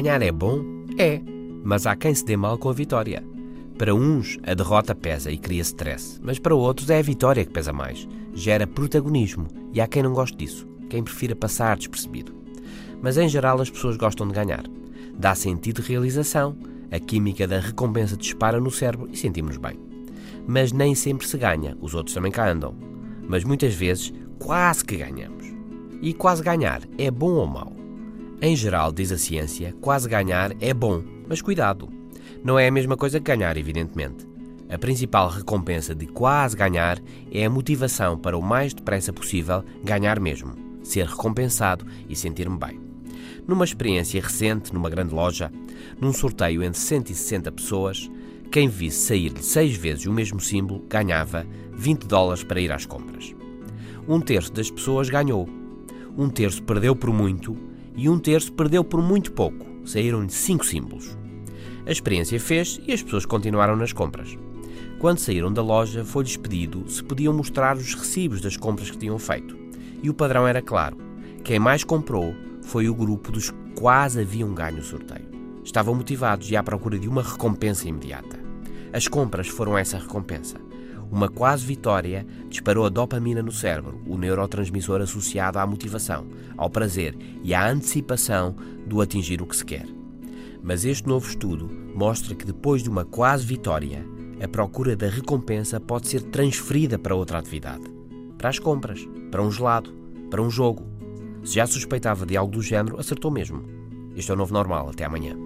Ganhar é bom? É, mas há quem se dê mal com a vitória. Para uns, a derrota pesa e cria stress, mas para outros é a vitória que pesa mais. Gera protagonismo e há quem não goste disso, quem prefira passar despercebido. Mas em geral as pessoas gostam de ganhar. Dá sentido de realização, a química da recompensa dispara no cérebro e sentimos-nos bem. Mas nem sempre se ganha, os outros também cá andam. Mas muitas vezes quase que ganhamos. E quase ganhar é bom ou mau? Em geral, diz a ciência, quase ganhar é bom, mas cuidado não é a mesma coisa que ganhar, evidentemente. A principal recompensa de quase ganhar é a motivação para o mais depressa possível ganhar mesmo, ser recompensado e sentir-me bem. Numa experiência recente, numa grande loja, num sorteio entre 160 pessoas, quem visse sair-lhe seis vezes o mesmo símbolo ganhava 20 dólares para ir às compras. Um terço das pessoas ganhou, um terço perdeu por muito e um terço perdeu por muito pouco. Saíram-lhe cinco símbolos. A experiência fez e as pessoas continuaram nas compras. Quando saíram da loja, foi-lhes pedido se podiam mostrar os recibos das compras que tinham feito. E o padrão era claro: quem mais comprou foi o grupo dos que quase haviam ganho o sorteio. Estavam motivados e à procura de uma recompensa imediata. As compras foram essa recompensa. Uma quase vitória disparou a dopamina no cérebro, o neurotransmissor associado à motivação, ao prazer e à antecipação do atingir o que se quer. Mas este novo estudo mostra que depois de uma quase vitória, a procura da recompensa pode ser transferida para outra atividade. Para as compras, para um gelado, para um jogo. Se já suspeitava de algo do género, acertou mesmo. Este é o novo normal. Até amanhã.